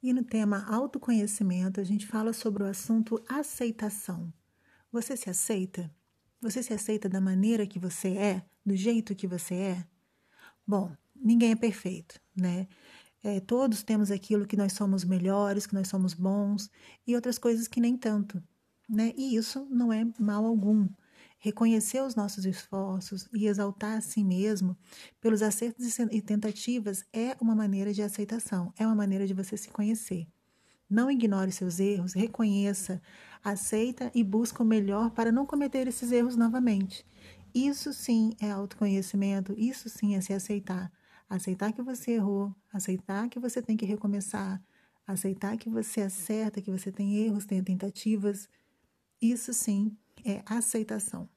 E no tema autoconhecimento, a gente fala sobre o assunto aceitação. Você se aceita? Você se aceita da maneira que você é, do jeito que você é? Bom, ninguém é perfeito, né? É, todos temos aquilo que nós somos melhores, que nós somos bons, e outras coisas que nem tanto, né? E isso não é mal algum. Reconhecer os nossos esforços e exaltar a si mesmo pelos acertos e tentativas é uma maneira de aceitação, é uma maneira de você se conhecer. Não ignore seus erros, reconheça, aceita e busca o melhor para não cometer esses erros novamente. Isso sim é autoconhecimento, isso sim é se aceitar. Aceitar que você errou, aceitar que você tem que recomeçar, aceitar que você acerta, que você tem erros, tem tentativas. Isso sim é aceitação.